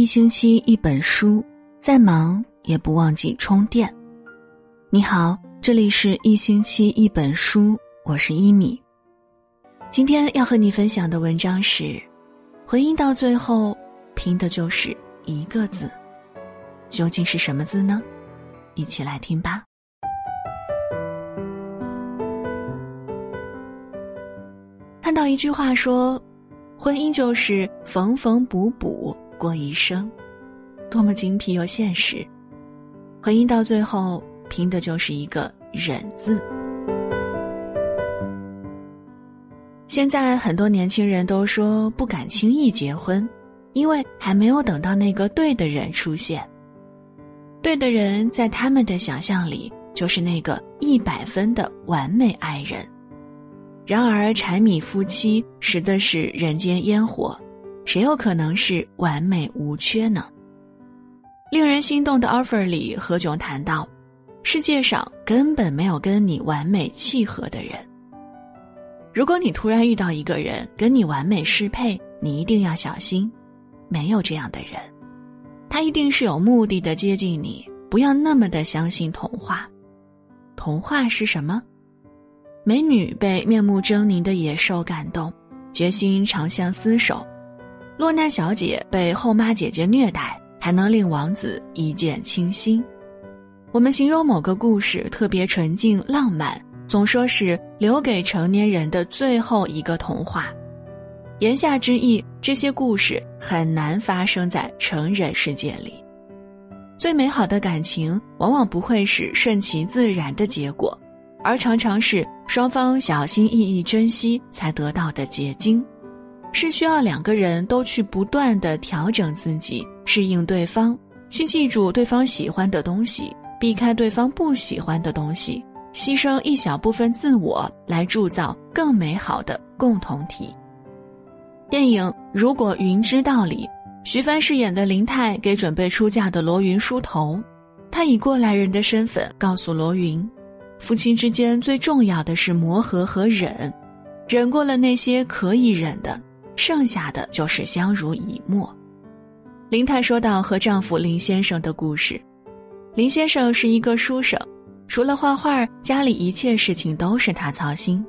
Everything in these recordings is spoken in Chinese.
一星期一本书，再忙也不忘记充电。你好，这里是一星期一本书，我是一米。今天要和你分享的文章是：婚姻到最后拼的就是一个字，究竟是什么字呢？一起来听吧。看到一句话说。婚姻就是缝缝补补过一生，多么精辟又现实。婚姻到最后拼的就是一个忍字。现在很多年轻人都说不敢轻易结婚，因为还没有等到那个对的人出现。对的人在他们的想象里就是那个一百分的完美爱人。然而，柴米夫妻实的是人间烟火，谁有可能是完美无缺呢？令人心动的 offer 里，何炅谈到，世界上根本没有跟你完美契合的人。如果你突然遇到一个人跟你完美适配，你一定要小心，没有这样的人，他一定是有目的的接近你，不要那么的相信童话。童话是什么？美女被面目狰狞的野兽感动，决心长相厮守；落难小姐被后妈姐姐虐待，还能令王子一见倾心。我们形容某个故事特别纯净浪漫，总说是留给成年人的最后一个童话。言下之意，这些故事很难发生在成人世界里。最美好的感情，往往不会是顺其自然的结果。而常常是双方小心翼翼珍惜才得到的结晶，是需要两个人都去不断的调整自己，适应对方，去记住对方喜欢的东西，避开对方不喜欢的东西，牺牲一小部分自我来铸造更美好的共同体。电影《如果云知道》里，徐帆饰演的林泰给准备出嫁的罗云梳头，他以过来人的身份告诉罗云。夫妻之间最重要的是磨合和忍，忍过了那些可以忍的，剩下的就是相濡以沫。林太说到和丈夫林先生的故事，林先生是一个书生，除了画画，家里一切事情都是他操心。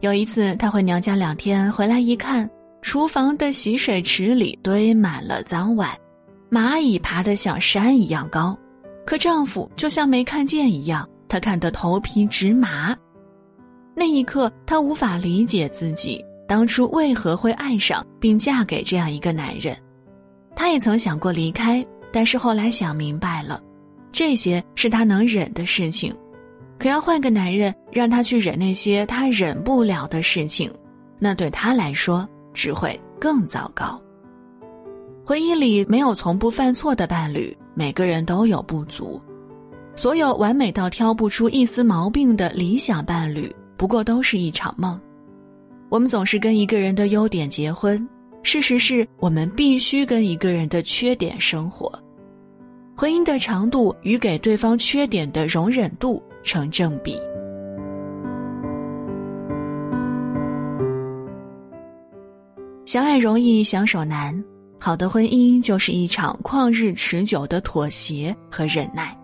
有一次，他回娘家两天，回来一看，厨房的洗水池里堆满了脏碗，蚂蚁爬得像山一样高，可丈夫就像没看见一样。他看得头皮直麻，那一刻，她无法理解自己当初为何会爱上并嫁给这样一个男人。她也曾想过离开，但是后来想明白了，这些是她能忍的事情。可要换个男人让她去忍那些她忍不了的事情，那对她来说只会更糟糕。婚姻里没有从不犯错的伴侣，每个人都有不足。所有完美到挑不出一丝毛病的理想伴侣，不过都是一场梦。我们总是跟一个人的优点结婚，事实是我们必须跟一个人的缺点生活。婚姻的长度与给对方缺点的容忍度成正比。相爱容易相守难，好的婚姻就是一场旷日持久的妥协和忍耐。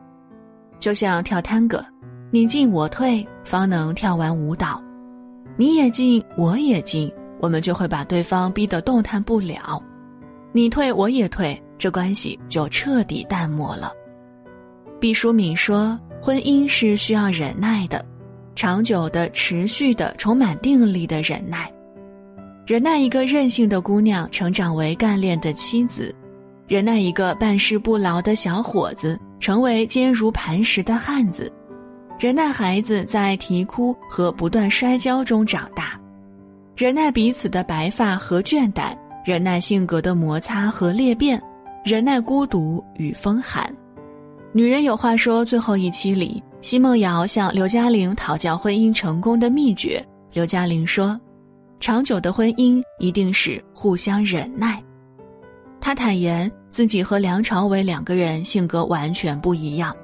就像跳探戈，你进我退，方能跳完舞蹈。你也进，我也进，我们就会把对方逼得动弹不了。你退，我也退，这关系就彻底淡漠了。毕淑敏说：“婚姻是需要忍耐的，长久的、持续的、充满定力的忍耐。忍耐一个任性的姑娘成长为干练的妻子，忍耐一个办事不牢的小伙子。”成为坚如磐石的汉子，忍耐孩子在啼哭和不断摔跤中长大，忍耐彼此的白发和倦怠，忍耐性格的摩擦和裂变，忍耐孤独与风寒。女人有话说，最后一期里，奚梦瑶向刘嘉玲讨教婚姻成功的秘诀。刘嘉玲说：“长久的婚姻一定是互相忍耐。”她坦言。自己和梁朝伟两个人性格完全不一样，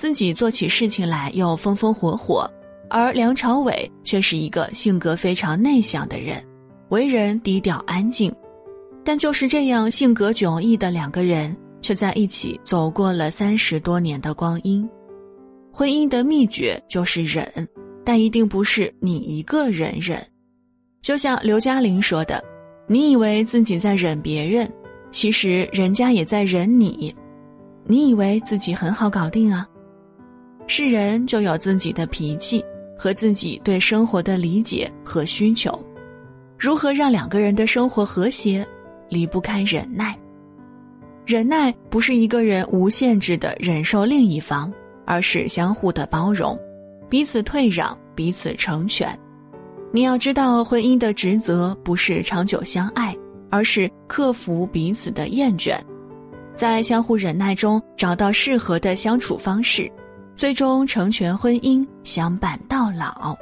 自己做起事情来又风风火火，而梁朝伟却是一个性格非常内向的人，为人低调安静。但就是这样性格迥异的两个人，却在一起走过了三十多年的光阴。婚姻的秘诀就是忍，但一定不是你一个人忍。就像刘嘉玲说的：“你以为自己在忍别人，其实人家也在忍你。你以为自己很好搞定啊？是人就有自己的脾气和自己对生活的理解和需求。如何让两个人的生活和谐，离不开忍耐。忍耐不是一个人无限制的忍受另一方。”而是相互的包容，彼此退让，彼此成全。你要知道，婚姻的职责不是长久相爱，而是克服彼此的厌倦，在相互忍耐中找到适合的相处方式，最终成全婚姻，相伴到老。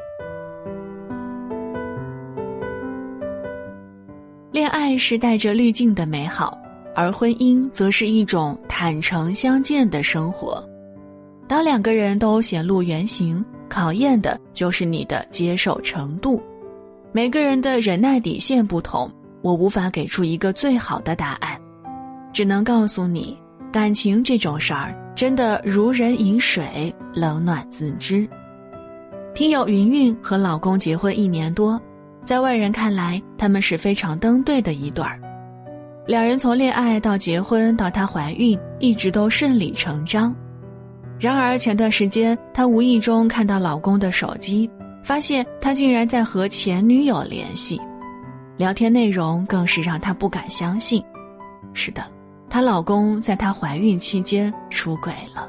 恋爱是带着滤镜的美好，而婚姻则是一种坦诚相见的生活。当两个人都显露原形，考验的就是你的接受程度。每个人的忍耐底线不同，我无法给出一个最好的答案，只能告诉你，感情这种事儿真的如人饮水，冷暖自知。听友云云和老公结婚一年多，在外人看来，他们是非常登对的一对儿。两人从恋爱到结婚到她怀孕，一直都顺理成章。然而前段时间，她无意中看到老公的手机，发现他竟然在和前女友联系，聊天内容更是让她不敢相信。是的，她老公在她怀孕期间出轨了。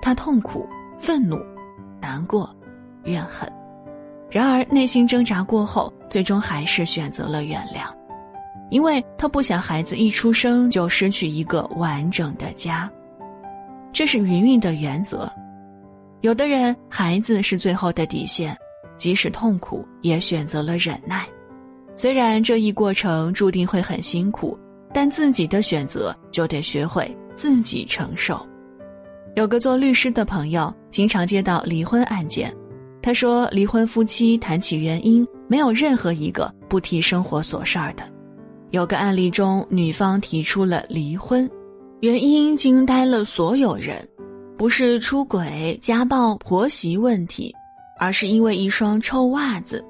她痛苦、愤怒、难过、怨恨，然而内心挣扎过后，最终还是选择了原谅，因为她不想孩子一出生就失去一个完整的家。这是云云的原则。有的人，孩子是最后的底线，即使痛苦也选择了忍耐。虽然这一过程注定会很辛苦，但自己的选择就得学会自己承受。有个做律师的朋友，经常接到离婚案件。他说，离婚夫妻谈起原因，没有任何一个不提生活琐事儿的。有个案例中，女方提出了离婚。原因惊呆了所有人，不是出轨、家暴、婆媳问题，而是因为一双臭袜子。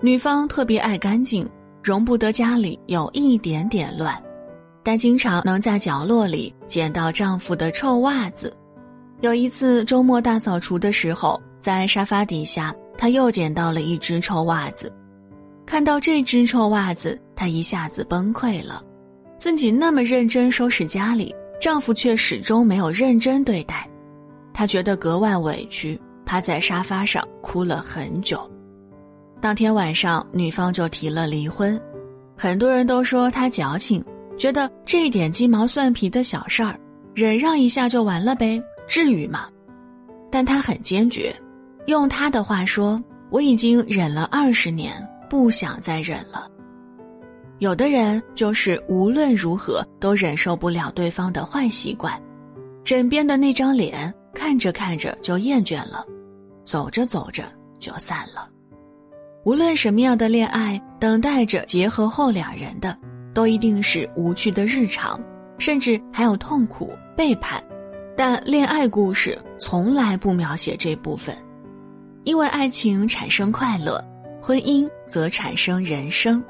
女方特别爱干净，容不得家里有一点点乱，但经常能在角落里捡到丈夫的臭袜子。有一次周末大扫除的时候，在沙发底下，她又捡到了一只臭袜子。看到这只臭袜子，她一下子崩溃了。自己那么认真收拾家里，丈夫却始终没有认真对待，她觉得格外委屈，趴在沙发上哭了很久。当天晚上，女方就提了离婚，很多人都说她矫情，觉得这点鸡毛蒜皮的小事儿，忍让一下就完了呗，至于吗？但她很坚决，用她的话说：“我已经忍了二十年，不想再忍了。”有的人就是无论如何都忍受不了对方的坏习惯，枕边的那张脸看着看着就厌倦了，走着走着就散了。无论什么样的恋爱，等待着结合后两人的，都一定是无趣的日常，甚至还有痛苦背叛。但恋爱故事从来不描写这部分，因为爱情产生快乐，婚姻则产生人生。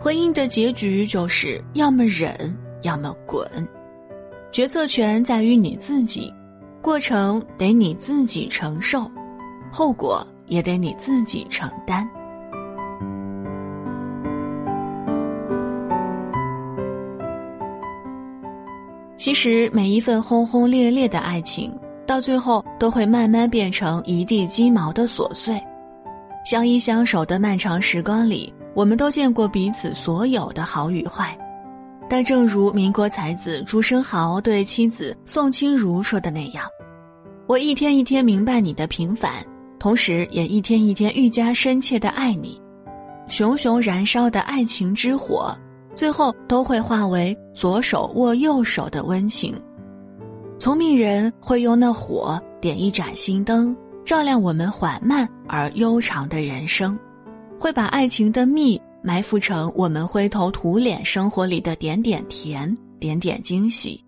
婚姻的结局就是要么忍，要么滚，决策权在于你自己，过程得你自己承受，后果也得你自己承担。其实，每一份轰轰烈烈的爱情，到最后都会慢慢变成一地鸡毛的琐碎。相依相守的漫长时光里。我们都见过彼此所有的好与坏，但正如民国才子朱生豪对妻子宋清如说的那样：“我一天一天明白你的平凡，同时也一天一天愈加深切的爱你。熊熊燃烧的爱情之火，最后都会化为左手握右手的温情。聪明人会用那火点一盏心灯，照亮我们缓慢而悠长的人生。”会把爱情的蜜埋伏成我们灰头土脸生活里的点点甜、点点惊喜。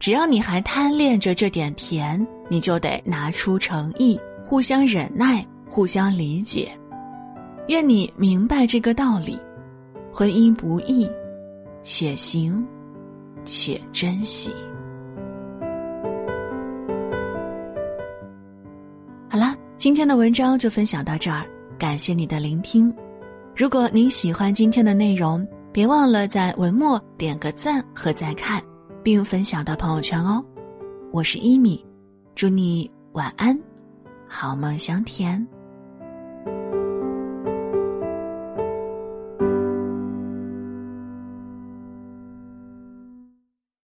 只要你还贪恋着这点甜，你就得拿出诚意，互相忍耐，互相理解。愿你明白这个道理：婚姻不易，且行且珍惜。好了，今天的文章就分享到这儿，感谢你的聆听。如果您喜欢今天的内容，别忘了在文末点个赞和再看。并分享到朋友圈哦，我是一米，祝你晚安，好梦香甜。